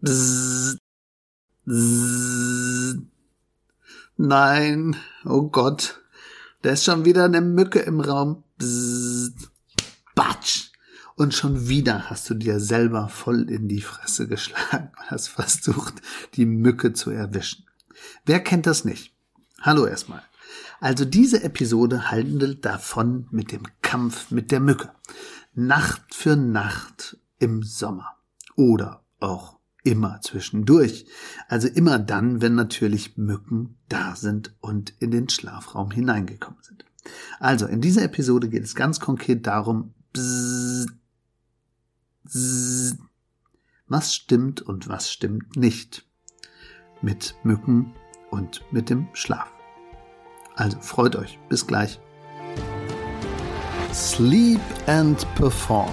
Bzzz. Bzzz. Nein, oh Gott, da ist schon wieder eine Mücke im Raum. Bzzz. Batsch. Und schon wieder hast du dir selber voll in die Fresse geschlagen und hast versucht, die Mücke zu erwischen. Wer kennt das nicht? Hallo erstmal. Also diese Episode handelt davon mit dem Kampf mit der Mücke. Nacht für Nacht im Sommer. Oder auch immer zwischendurch. Also immer dann, wenn natürlich Mücken da sind und in den Schlafraum hineingekommen sind. Also in dieser Episode geht es ganz konkret darum, bzzz, was stimmt und was stimmt nicht mit Mücken und mit dem Schlaf. Also freut euch, bis gleich. Sleep and Perform.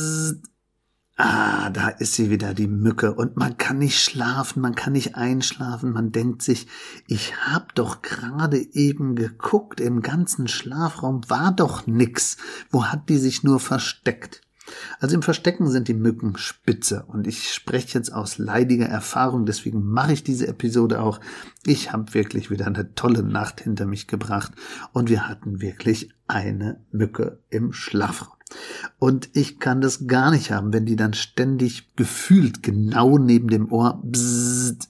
Ah, da ist sie wieder, die Mücke. Und man kann nicht schlafen, man kann nicht einschlafen. Man denkt sich, ich hab doch gerade eben geguckt, im ganzen Schlafraum war doch nix. Wo hat die sich nur versteckt? Also im Verstecken sind die Mücken spitze und ich spreche jetzt aus leidiger Erfahrung, deswegen mache ich diese Episode auch. Ich habe wirklich wieder eine tolle Nacht hinter mich gebracht und wir hatten wirklich eine Mücke im Schlafraum. Und ich kann das gar nicht haben, wenn die dann ständig gefühlt genau neben dem Ohr bzzzt,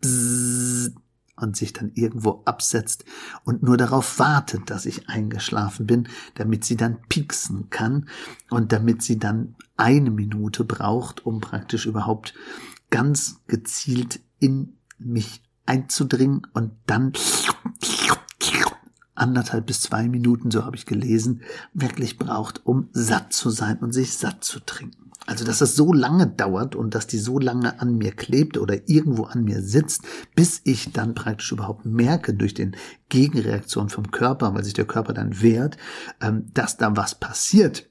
bzzzt, und sich dann irgendwo absetzt und nur darauf wartet, dass ich eingeschlafen bin, damit sie dann pieksen kann und damit sie dann eine Minute braucht, um praktisch überhaupt ganz gezielt in mich einzudringen und dann anderthalb bis zwei Minuten, so habe ich gelesen, wirklich braucht, um satt zu sein und sich satt zu trinken. Also, dass es so lange dauert und dass die so lange an mir klebt oder irgendwo an mir sitzt, bis ich dann praktisch überhaupt merke durch den Gegenreaktion vom Körper, weil sich der Körper dann wehrt, ähm, dass da was passiert.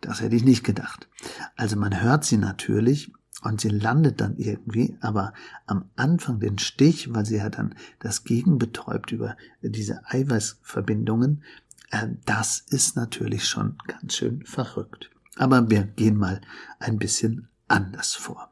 Das hätte ich nicht gedacht. Also man hört sie natürlich und sie landet dann irgendwie, aber am Anfang den Stich, weil sie ja dann das Gegen betäubt über diese Eiweißverbindungen, äh, das ist natürlich schon ganz schön verrückt. Aber wir gehen mal ein bisschen anders vor.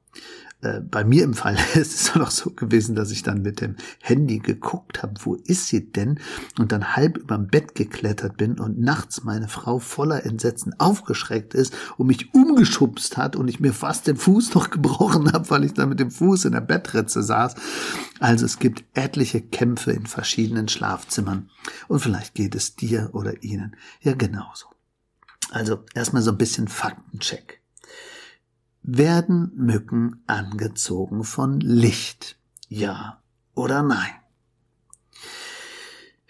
Äh, bei mir im Fall ist es noch so gewesen, dass ich dann mit dem Handy geguckt habe, wo ist sie denn? Und dann halb überm Bett geklettert bin und nachts meine Frau voller Entsetzen aufgeschreckt ist und mich umgeschubst hat und ich mir fast den Fuß noch gebrochen habe, weil ich da mit dem Fuß in der Bettritze saß. Also es gibt etliche Kämpfe in verschiedenen Schlafzimmern und vielleicht geht es dir oder ihnen ja genauso. Also erstmal so ein bisschen Faktencheck. Werden Mücken angezogen von Licht? Ja oder nein?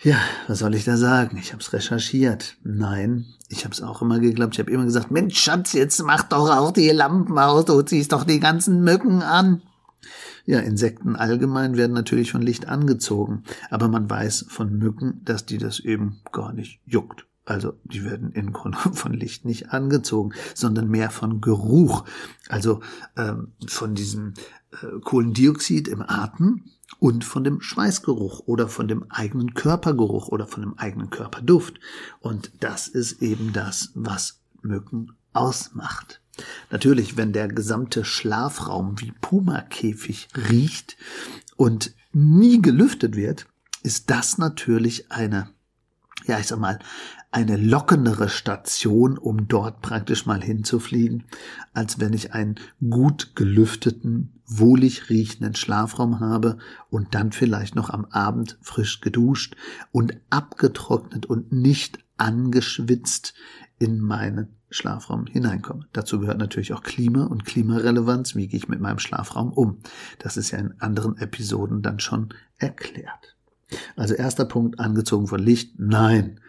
Ja, was soll ich da sagen? Ich habe es recherchiert. Nein, ich habe es auch immer geglaubt. Ich habe immer gesagt, Mensch, Schatz, jetzt mach doch auch die Lampen aus, du ziehst doch die ganzen Mücken an. Ja, Insekten allgemein werden natürlich von Licht angezogen, aber man weiß von Mücken, dass die das eben gar nicht juckt. Also die werden in Grunde von Licht nicht angezogen, sondern mehr von Geruch, also ähm, von diesem äh, Kohlendioxid im Atem und von dem Schweißgeruch oder von dem eigenen Körpergeruch oder von dem eigenen Körperduft. Und das ist eben das, was Mücken ausmacht. Natürlich, wenn der gesamte Schlafraum wie Pumakäfig riecht und nie gelüftet wird, ist das natürlich eine ja, ich sag mal, eine lockendere Station, um dort praktisch mal hinzufliegen, als wenn ich einen gut gelüfteten, wohlig riechenden Schlafraum habe und dann vielleicht noch am Abend frisch geduscht und abgetrocknet und nicht angeschwitzt in meinen Schlafraum hineinkomme. Dazu gehört natürlich auch Klima und Klimarelevanz. Wie gehe ich mit meinem Schlafraum um? Das ist ja in anderen Episoden dann schon erklärt. Also erster Punkt, angezogen von Licht, nein.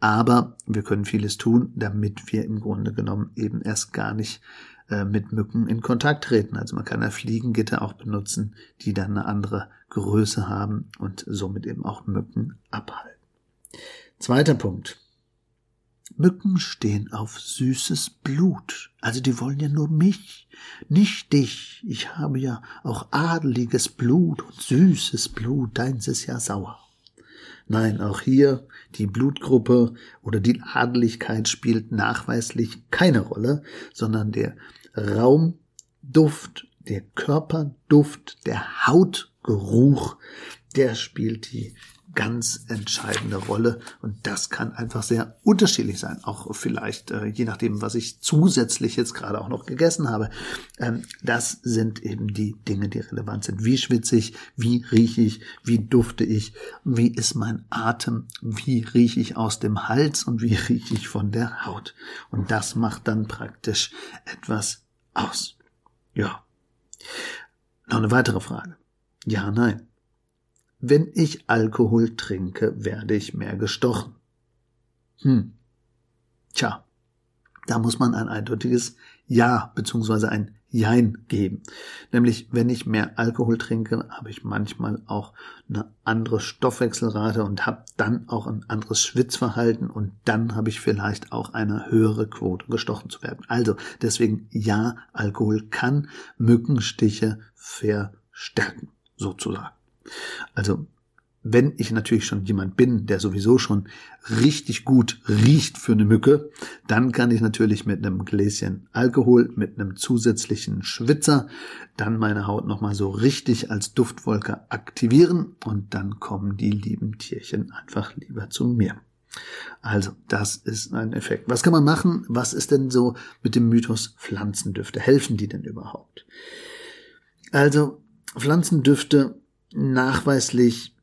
Aber wir können vieles tun, damit wir im Grunde genommen eben erst gar nicht äh, mit Mücken in Kontakt treten. Also man kann ja Fliegengitter auch benutzen, die dann eine andere Größe haben und somit eben auch Mücken abhalten. Zweiter Punkt. Mücken stehen auf süßes Blut. Also die wollen ja nur mich, nicht dich. Ich habe ja auch adeliges Blut und süßes Blut, deins ist ja sauer. Nein, auch hier die Blutgruppe oder die Adeligkeit spielt nachweislich keine Rolle, sondern der Raumduft, der Körperduft, der Hautgeruch, der spielt die ganz entscheidende Rolle und das kann einfach sehr unterschiedlich sein, auch vielleicht äh, je nachdem, was ich zusätzlich jetzt gerade auch noch gegessen habe. Ähm, das sind eben die Dinge, die relevant sind. Wie schwitze ich, wie rieche ich, wie dufte ich, wie ist mein Atem, wie rieche ich aus dem Hals und wie rieche ich von der Haut. Und das macht dann praktisch etwas aus. Ja. Noch eine weitere Frage. Ja, nein. Wenn ich Alkohol trinke, werde ich mehr gestochen. Hm. Tja, da muss man ein eindeutiges Ja bzw. ein Jein geben. Nämlich, wenn ich mehr Alkohol trinke, habe ich manchmal auch eine andere Stoffwechselrate und habe dann auch ein anderes Schwitzverhalten und dann habe ich vielleicht auch eine höhere Quote gestochen zu werden. Also deswegen ja, Alkohol kann Mückenstiche verstärken, sozusagen. Also wenn ich natürlich schon jemand bin, der sowieso schon richtig gut riecht für eine Mücke, dann kann ich natürlich mit einem Gläschen Alkohol, mit einem zusätzlichen Schwitzer, dann meine Haut nochmal so richtig als Duftwolke aktivieren und dann kommen die lieben Tierchen einfach lieber zu mir. Also, das ist ein Effekt. Was kann man machen? Was ist denn so mit dem Mythos Pflanzendüfte? Helfen die denn überhaupt? Also, Pflanzendüfte nachweislich,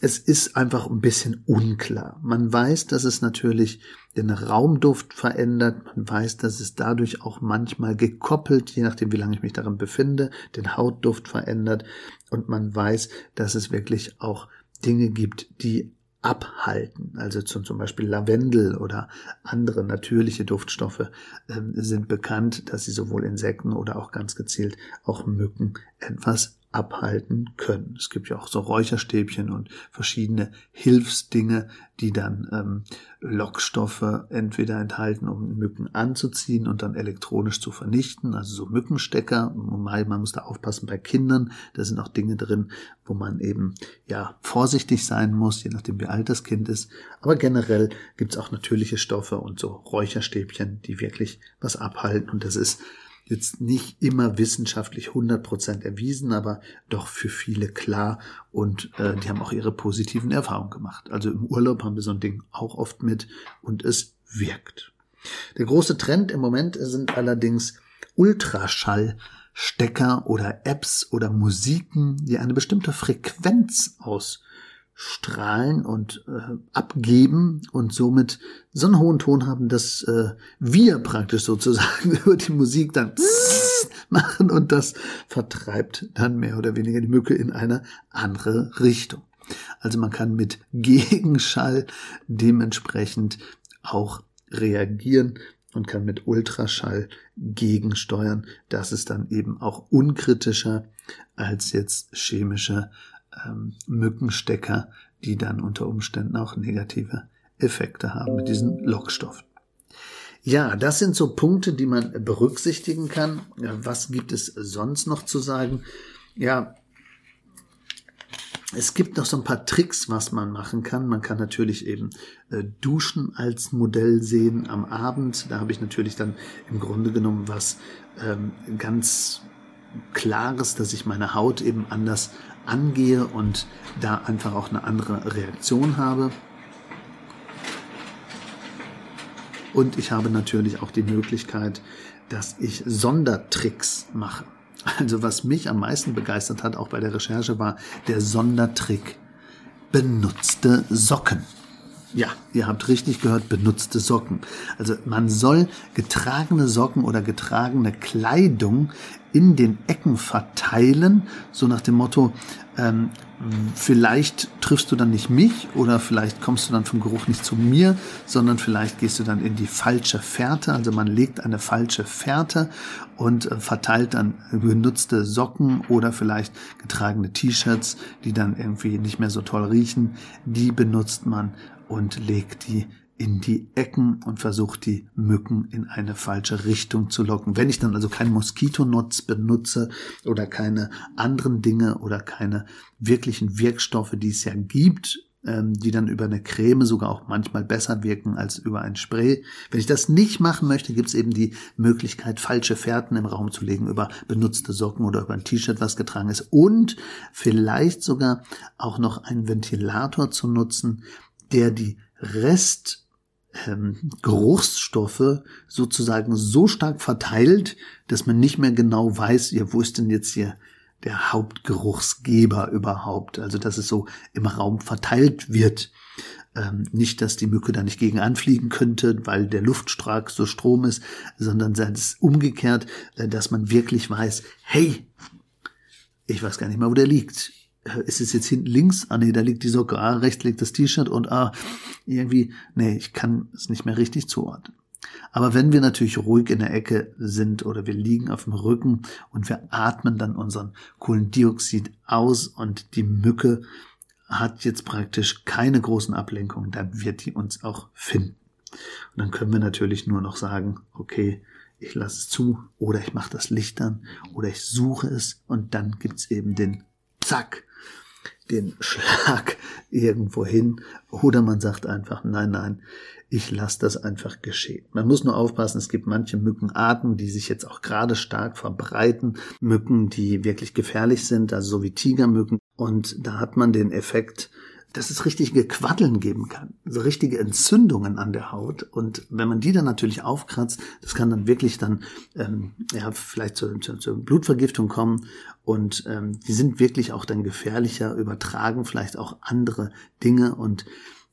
es ist einfach ein bisschen unklar. Man weiß, dass es natürlich den Raumduft verändert. Man weiß, dass es dadurch auch manchmal gekoppelt, je nachdem, wie lange ich mich darin befinde, den Hautduft verändert. Und man weiß, dass es wirklich auch Dinge gibt, die abhalten. Also zum, zum Beispiel Lavendel oder andere natürliche Duftstoffe äh, sind bekannt, dass sie sowohl Insekten oder auch ganz gezielt auch Mücken etwas abhalten können. Es gibt ja auch so Räucherstäbchen und verschiedene Hilfsdinge, die dann ähm, Lockstoffe entweder enthalten, um Mücken anzuziehen und dann elektronisch zu vernichten, also so Mückenstecker. Man muss da aufpassen bei Kindern, da sind auch Dinge drin, wo man eben ja vorsichtig sein muss, je nachdem wie alt das Kind ist. Aber generell gibt's auch natürliche Stoffe und so Räucherstäbchen, die wirklich was abhalten und das ist jetzt nicht immer wissenschaftlich 100% erwiesen, aber doch für viele klar und äh, die haben auch ihre positiven Erfahrungen gemacht. Also im Urlaub haben wir so ein Ding auch oft mit und es wirkt. Der große Trend im Moment sind allerdings Ultraschallstecker oder Apps oder Musiken, die eine bestimmte Frequenz aus strahlen und äh, abgeben und somit so einen hohen Ton haben, dass äh, wir praktisch sozusagen über die Musik dann machen und das vertreibt dann mehr oder weniger die Mücke in eine andere Richtung. Also man kann mit Gegenschall dementsprechend auch reagieren und kann mit Ultraschall gegensteuern. Das ist dann eben auch unkritischer als jetzt chemische ähm, Mückenstecker, die dann unter Umständen auch negative Effekte haben mit diesen Lockstoffen. Ja, das sind so Punkte, die man berücksichtigen kann. Was gibt es sonst noch zu sagen? Ja, es gibt noch so ein paar Tricks, was man machen kann. Man kann natürlich eben äh, Duschen als Modell sehen am Abend. Da habe ich natürlich dann im Grunde genommen was ähm, ganz Klares, dass ich meine Haut eben anders angehe und da einfach auch eine andere Reaktion habe. Und ich habe natürlich auch die Möglichkeit, dass ich Sondertricks mache. Also was mich am meisten begeistert hat, auch bei der Recherche, war der Sondertrick benutzte Socken. Ja, ihr habt richtig gehört, benutzte Socken. Also man soll getragene Socken oder getragene Kleidung in den Ecken verteilen, so nach dem Motto, ähm, vielleicht triffst du dann nicht mich oder vielleicht kommst du dann vom Geruch nicht zu mir, sondern vielleicht gehst du dann in die falsche Fährte. Also man legt eine falsche Fährte und äh, verteilt dann benutzte Socken oder vielleicht getragene T-Shirts, die dann irgendwie nicht mehr so toll riechen. Die benutzt man und legt die in die Ecken und versucht die Mücken in eine falsche Richtung zu locken. Wenn ich dann also keinen Moskitonutz benutze oder keine anderen Dinge oder keine wirklichen Wirkstoffe, die es ja gibt, ähm, die dann über eine Creme sogar auch manchmal besser wirken als über ein Spray. Wenn ich das nicht machen möchte, gibt es eben die Möglichkeit, falsche Fährten im Raum zu legen über benutzte Socken oder über ein T-Shirt, was getragen ist und vielleicht sogar auch noch einen Ventilator zu nutzen, der die Rest ähm, Geruchsstoffe sozusagen so stark verteilt, dass man nicht mehr genau weiß, ja, wo ist denn jetzt hier der Hauptgeruchsgeber überhaupt? Also, dass es so im Raum verteilt wird. Ähm, nicht, dass die Mücke da nicht gegen anfliegen könnte, weil der Luftstrahl so Strom ist, sondern es ist umgekehrt, äh, dass man wirklich weiß, hey, ich weiß gar nicht mal, wo der liegt ist es jetzt hinten links? Ah nee, da liegt die Socke. Ah, rechts liegt das T-Shirt und ah, irgendwie, nee, ich kann es nicht mehr richtig zuordnen. Aber wenn wir natürlich ruhig in der Ecke sind oder wir liegen auf dem Rücken und wir atmen dann unseren Kohlendioxid aus und die Mücke hat jetzt praktisch keine großen Ablenkungen, dann wird die uns auch finden. Und dann können wir natürlich nur noch sagen, okay, ich lasse es zu oder ich mache das Licht an oder ich suche es und dann gibt's eben den Zack, den Schlag irgendwo hin oder man sagt einfach, nein, nein, ich lasse das einfach geschehen. Man muss nur aufpassen, es gibt manche Mückenarten, die sich jetzt auch gerade stark verbreiten, Mücken, die wirklich gefährlich sind, also so wie Tigermücken. Und da hat man den Effekt, dass es richtige Quaddeln geben kann, so richtige Entzündungen an der Haut. Und wenn man die dann natürlich aufkratzt, das kann dann wirklich dann ähm, ja vielleicht zur, zur, zur Blutvergiftung kommen. Und ähm, die sind wirklich auch dann gefährlicher, übertragen vielleicht auch andere Dinge und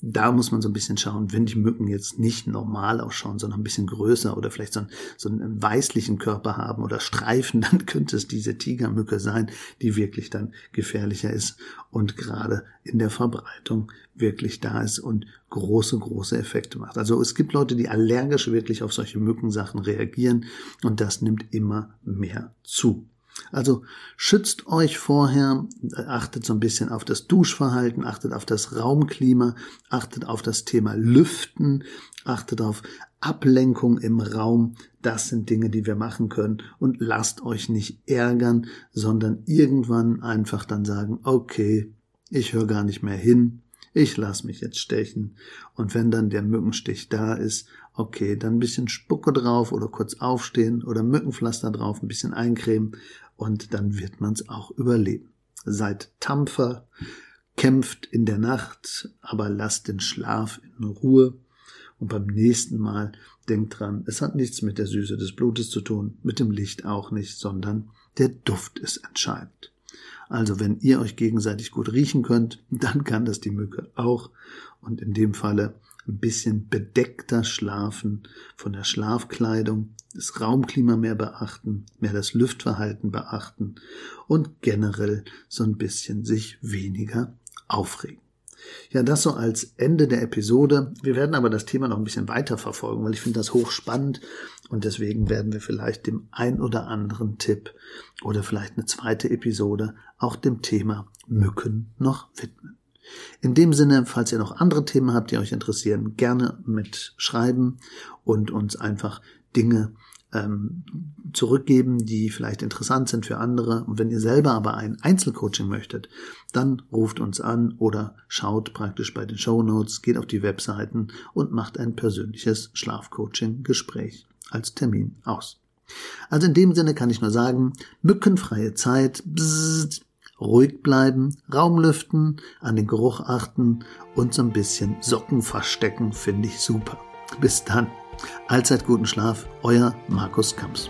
da muss man so ein bisschen schauen, wenn die Mücken jetzt nicht normal ausschauen, sondern ein bisschen größer oder vielleicht so, einen, so einen weißlichen Körper haben oder Streifen, dann könnte es diese Tigermücke sein, die wirklich dann gefährlicher ist und gerade in der Verbreitung wirklich da ist und große, große Effekte macht. Also es gibt Leute, die allergisch wirklich auf solche Mückensachen reagieren und das nimmt immer mehr zu. Also schützt euch vorher, achtet so ein bisschen auf das Duschverhalten, achtet auf das Raumklima, achtet auf das Thema Lüften, achtet auf Ablenkung im Raum. Das sind Dinge, die wir machen können. Und lasst euch nicht ärgern, sondern irgendwann einfach dann sagen, okay, ich höre gar nicht mehr hin, ich lass mich jetzt stechen. Und wenn dann der Mückenstich da ist, okay, dann ein bisschen Spucke drauf oder kurz aufstehen oder Mückenpflaster drauf, ein bisschen eincremen und dann wird man es auch überleben. Seid tapfer, kämpft in der Nacht, aber lasst den Schlaf in Ruhe. Und beim nächsten Mal denkt dran, es hat nichts mit der Süße des Blutes zu tun, mit dem Licht auch nicht, sondern der Duft ist entscheidend. Also wenn ihr euch gegenseitig gut riechen könnt, dann kann das die Mücke auch. Und in dem Falle ein bisschen bedeckter schlafen, von der Schlafkleidung, das Raumklima mehr beachten, mehr das Lüftverhalten beachten und generell so ein bisschen sich weniger aufregen. Ja, das so als Ende der Episode. Wir werden aber das Thema noch ein bisschen weiter verfolgen, weil ich finde das hochspannend und deswegen werden wir vielleicht dem ein oder anderen Tipp oder vielleicht eine zweite Episode auch dem Thema Mücken noch widmen. In dem Sinne, falls ihr noch andere Themen habt, die euch interessieren, gerne mitschreiben und uns einfach Dinge ähm, zurückgeben, die vielleicht interessant sind für andere. Und wenn ihr selber aber ein Einzelcoaching möchtet, dann ruft uns an oder schaut praktisch bei den Show Notes, geht auf die Webseiten und macht ein persönliches Schlafcoaching-Gespräch als Termin aus. Also in dem Sinne kann ich nur sagen, mückenfreie Zeit, bzzzt, ruhig bleiben, Raum lüften, an den Geruch achten und so ein bisschen Socken verstecken, finde ich super. Bis dann. Allzeit guten Schlaf, euer Markus Kamps.